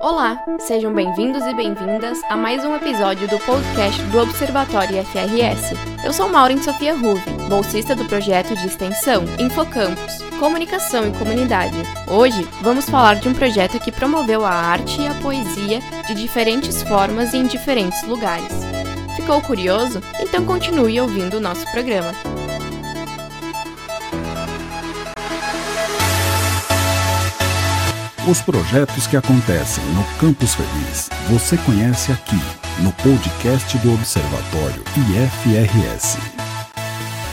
Olá, sejam bem-vindos e bem-vindas a mais um episódio do podcast do Observatório FRS. Eu sou Maureen Sofia Ruve, bolsista do projeto de extensão Infocampus, Comunicação e Comunidade. Hoje vamos falar de um projeto que promoveu a arte e a poesia de diferentes formas e em diferentes lugares. Ficou curioso? Então continue ouvindo o nosso programa. Os projetos que acontecem no Campus Feliz você conhece aqui no podcast do Observatório IFRS.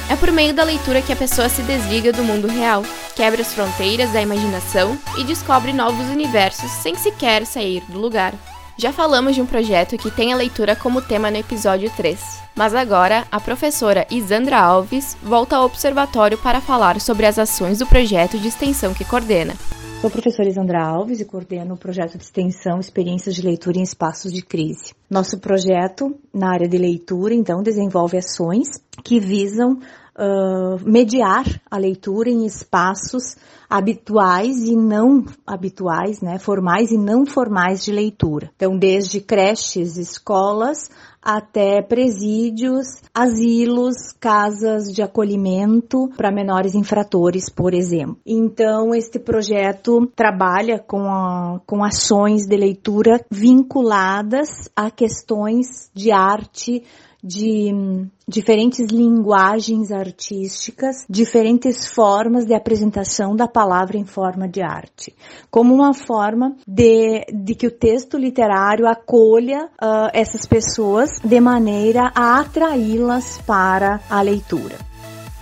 É por meio da leitura que a pessoa se desliga do mundo real, quebra as fronteiras da imaginação e descobre novos universos sem sequer sair do lugar. Já falamos de um projeto que tem a leitura como tema no episódio 3, mas agora a professora Isandra Alves volta ao observatório para falar sobre as ações do projeto de extensão que coordena. Sou professora Isandra Alves e coordeno o projeto de extensão Experiências de Leitura em Espaços de Crise. Nosso projeto, na área de leitura, então, desenvolve ações que visam uh, mediar a leitura em espaços habituais e não habituais, né, formais e não formais de leitura. Então, desde creches, escolas, até presídios, asilos, casas de acolhimento para menores infratores, por exemplo. Então, este projeto trabalha com, a, com ações de leitura vinculadas a questões de arte, de hum, diferentes linguagens artísticas, diferentes formas de apresentação da palavra em forma de arte, como uma forma de, de que o texto literário acolha uh, essas pessoas de maneira a atraí-las para a leitura.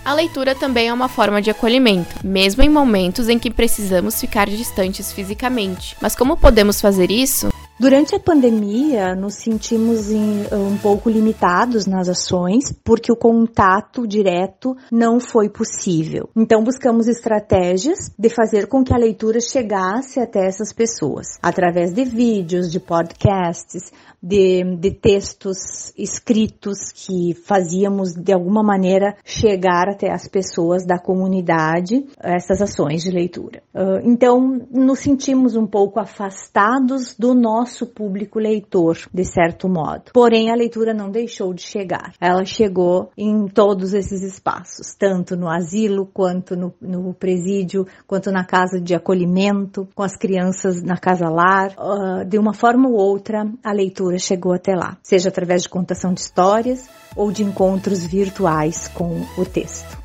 A leitura também é uma forma de acolhimento, mesmo em momentos em que precisamos ficar distantes fisicamente. Mas como podemos fazer isso? Durante a pandemia, nos sentimos em, um pouco limitados nas ações, porque o contato direto não foi possível. Então, buscamos estratégias de fazer com que a leitura chegasse até essas pessoas, através de vídeos, de podcasts, de, de textos escritos que fazíamos de alguma maneira chegar até as pessoas da comunidade essas ações de leitura. Então, nos sentimos um pouco afastados do nosso público leitor, de certo modo. Porém, a leitura não deixou de chegar. Ela chegou em todos esses espaços, tanto no asilo, quanto no, no presídio, quanto na casa de acolhimento, com as crianças na casa lar. Uh, de uma forma ou outra, a leitura chegou até lá, seja através de contação de histórias ou de encontros virtuais com o texto.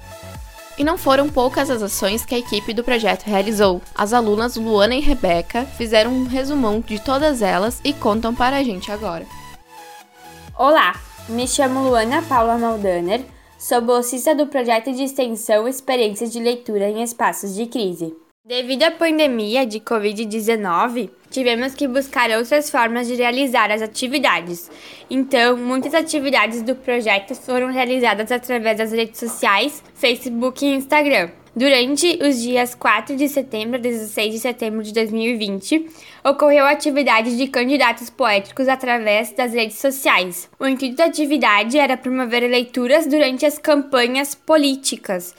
E não foram poucas as ações que a equipe do projeto realizou. As alunas Luana e Rebeca fizeram um resumão de todas elas e contam para a gente agora. Olá, me chamo Luana Paula Maldaner, sou bolsista do projeto de extensão Experiências de Leitura em Espaços de Crise. Devido à pandemia de Covid-19, tivemos que buscar outras formas de realizar as atividades. Então, muitas atividades do projeto foram realizadas através das redes sociais, Facebook e Instagram. Durante os dias 4 de setembro a 16 de setembro de 2020, ocorreu a atividade de candidatos poéticos através das redes sociais. O intuito da atividade era promover leituras durante as campanhas políticas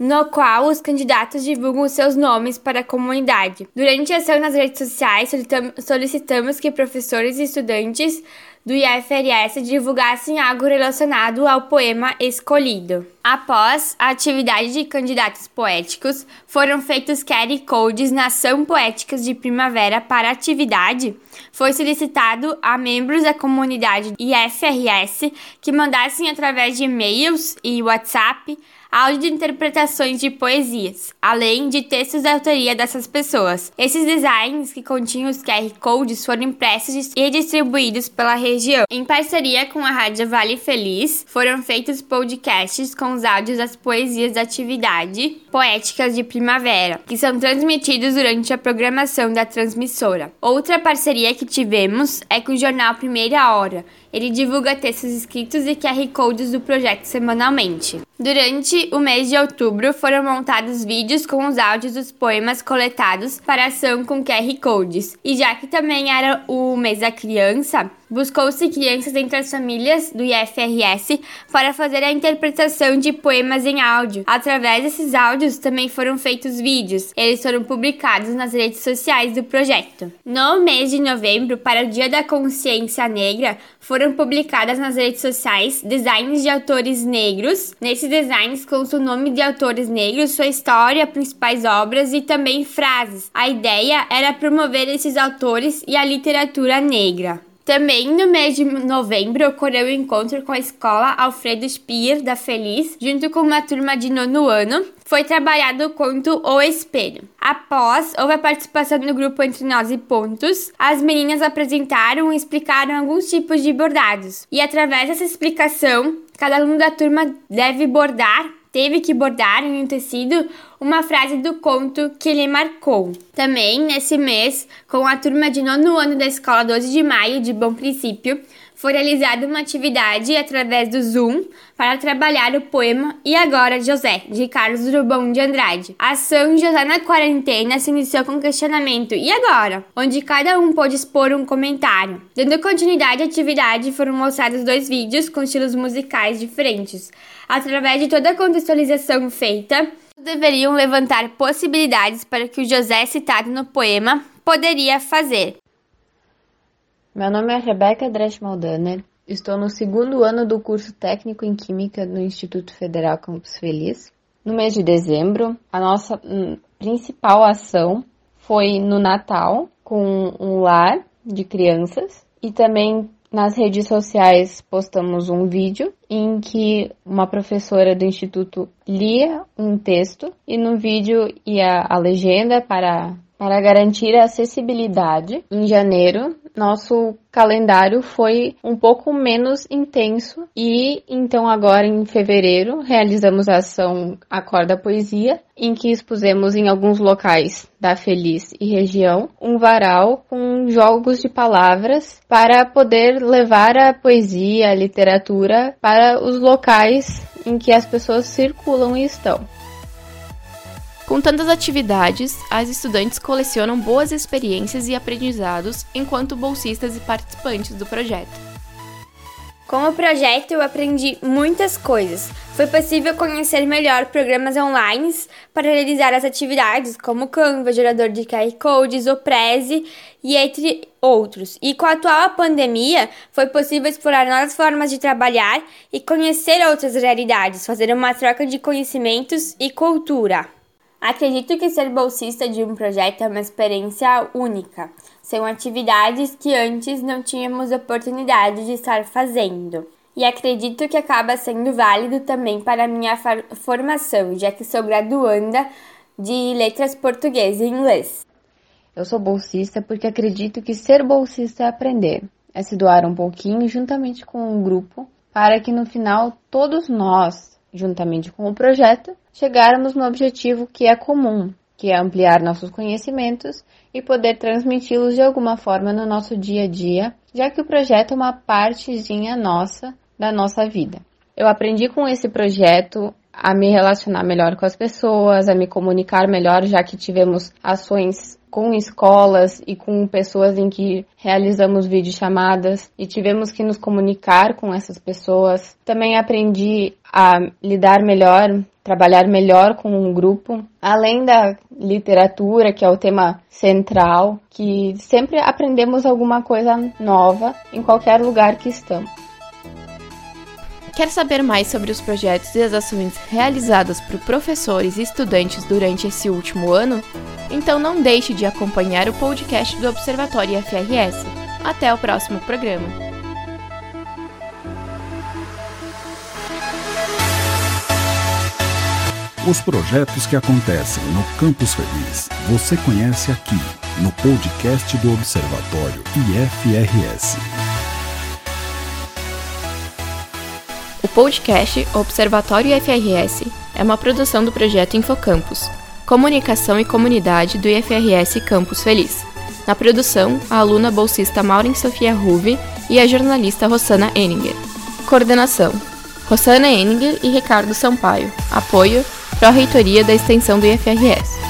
no qual os candidatos divulgam seus nomes para a comunidade. Durante a ação nas redes sociais, solicitamos que professores e estudantes do IFRS divulgassem algo relacionado ao poema escolhido. Após a atividade de candidatos poéticos, foram feitos QR Codes na ação Poéticas de Primavera para a atividade. Foi solicitado a membros da comunidade IFRS que mandassem através de e-mails e WhatsApp áudio de interpretações de poesias, além de textos da autoria dessas pessoas. Esses designs que continham os QR Codes foram impressos e distribuídos pela região. Em parceria com a Rádio Vale Feliz, foram feitos podcasts com os áudios das poesias da atividade Poéticas de Primavera, que são transmitidos durante a programação da transmissora. Outra parceria que tivemos é com o jornal Primeira Hora. Ele divulga textos escritos e QR Codes do projeto semanalmente. Durante o mês de outubro, foram montados vídeos com os áudios dos poemas coletados para ação com QR Codes. E já que também era o mês da criança, buscou-se crianças entre as famílias do IFRS para fazer a interpretação de poemas em áudio. Através desses áudios também foram feitos vídeos. Eles foram publicados nas redes sociais do projeto. No mês de novembro, para o Dia da Consciência Negra, foram publicadas nas redes sociais designs de autores negros. Nesses designs consta o nome de autores negros, sua história, principais obras e também frases. A ideia era promover esses autores e a literatura negra. Também no mês de novembro ocorreu o um encontro com a escola Alfredo Spier da Feliz, junto com uma turma de nono ano. Foi trabalhado o conto O Espelho. Após, houve a participação no grupo Entre Nós e Pontos. As meninas apresentaram e explicaram alguns tipos de bordados. E através dessa explicação, cada aluno da turma deve bordar teve que bordar em um tecido uma frase do conto que lhe marcou. Também, nesse mês, com a turma de nono ano da Escola 12 de Maio de Bom Princípio, foi realizada uma atividade através do Zoom para trabalhar o poema E Agora José, de Carlos Drummond de Andrade. A ação José na Quarentena se iniciou com o questionamento E agora? Onde cada um pôde expor um comentário. Dando continuidade à atividade, foram mostrados dois vídeos com estilos musicais diferentes. Através de toda a contextualização feita, deveriam levantar possibilidades para que o José citado no poema poderia fazer. Meu nome é Rebeca Dresch Maldaner, estou no segundo ano do curso técnico em Química no Instituto Federal Campus Feliz. No mês de dezembro, a nossa hum, principal ação foi no Natal, com um lar de crianças, e também nas redes sociais postamos um vídeo em que uma professora do instituto lia um texto e no vídeo ia a legenda para para garantir a acessibilidade, em janeiro, nosso calendário foi um pouco menos intenso e então agora em fevereiro realizamos a ação Acorda Poesia, em que expusemos em alguns locais da Feliz e região um varal com jogos de palavras para poder levar a poesia, a literatura para os locais em que as pessoas circulam e estão. Com tantas atividades, as estudantes colecionam boas experiências e aprendizados enquanto bolsistas e participantes do projeto. Com o projeto, eu aprendi muitas coisas. Foi possível conhecer melhor programas online para realizar as atividades, como Canva, gerador de QR Codes, o Prezi e entre outros. E com a atual pandemia, foi possível explorar novas formas de trabalhar e conhecer outras realidades, fazer uma troca de conhecimentos e cultura. Acredito que ser bolsista de um projeto é uma experiência única. São atuidades que antes não tínhamos oportunidade de estar fazendo. E acredito que acaba sendo válido também para a minha formação, já que sou graduanda de letras português e inglês. Eu sou bolsista porque acredito que ser bolsista é aprender, é se doar um pouquinho juntamente com um grupo, para que no final todos nós, juntamente com o projeto, chegarmos no objetivo que é comum, que é ampliar nossos conhecimentos e poder transmiti-los de alguma forma no nosso dia a dia, já que o projeto é uma partezinha nossa da nossa vida. Eu aprendi com esse projeto a me relacionar melhor com as pessoas, a me comunicar melhor, já que tivemos ações com escolas e com pessoas em que realizamos videochamadas e tivemos que nos comunicar com essas pessoas. Também aprendi a lidar melhor, trabalhar melhor com um grupo, além da literatura, que é o tema central, que sempre aprendemos alguma coisa nova em qualquer lugar que estamos. Quer saber mais sobre os projetos e as ações realizadas por professores e estudantes durante esse último ano? Então não deixe de acompanhar o podcast do Observatório FRS. Até o próximo programa. Os projetos que acontecem no Campus Feliz você conhece aqui no podcast do Observatório IFRS. Podcast Observatório IFRS é uma produção do projeto Infocampus, Comunicação e Comunidade do IFRS Campus Feliz. Na produção, a aluna bolsista Maureen Sofia Ruve e a jornalista Rossana Eninger. Coordenação: Rossana Eninger e Ricardo Sampaio. Apoio: Pró-Reitoria da Extensão do IFRS.